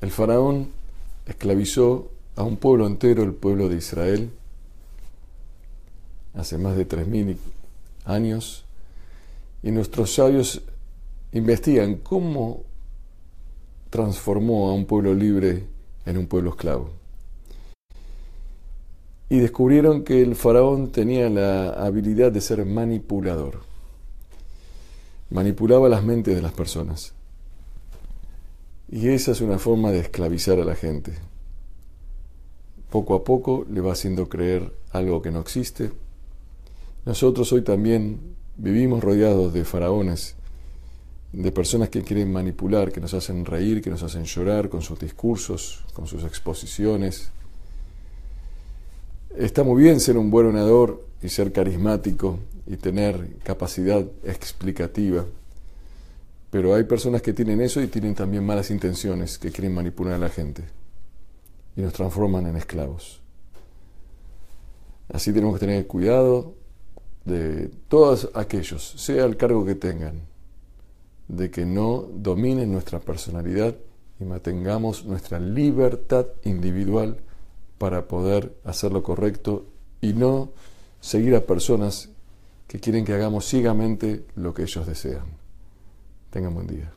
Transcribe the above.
El faraón esclavizó a un pueblo entero, el pueblo de Israel, hace más de 3.000 años, y nuestros sabios investigan cómo transformó a un pueblo libre en un pueblo esclavo. Y descubrieron que el faraón tenía la habilidad de ser manipulador. Manipulaba las mentes de las personas. Y esa es una forma de esclavizar a la gente. Poco a poco le va haciendo creer algo que no existe. Nosotros hoy también vivimos rodeados de faraones, de personas que quieren manipular, que nos hacen reír, que nos hacen llorar con sus discursos, con sus exposiciones. Está muy bien ser un buen orador y ser carismático y tener capacidad explicativa, pero hay personas que tienen eso y tienen también malas intenciones, que quieren manipular a la gente y nos transforman en esclavos. Así tenemos que tener cuidado de todos aquellos, sea el cargo que tengan, de que no dominen nuestra personalidad y mantengamos nuestra libertad individual para poder hacer lo correcto y no seguir a personas que quieren que hagamos ciegamente lo que ellos desean. Tenha um bom dia.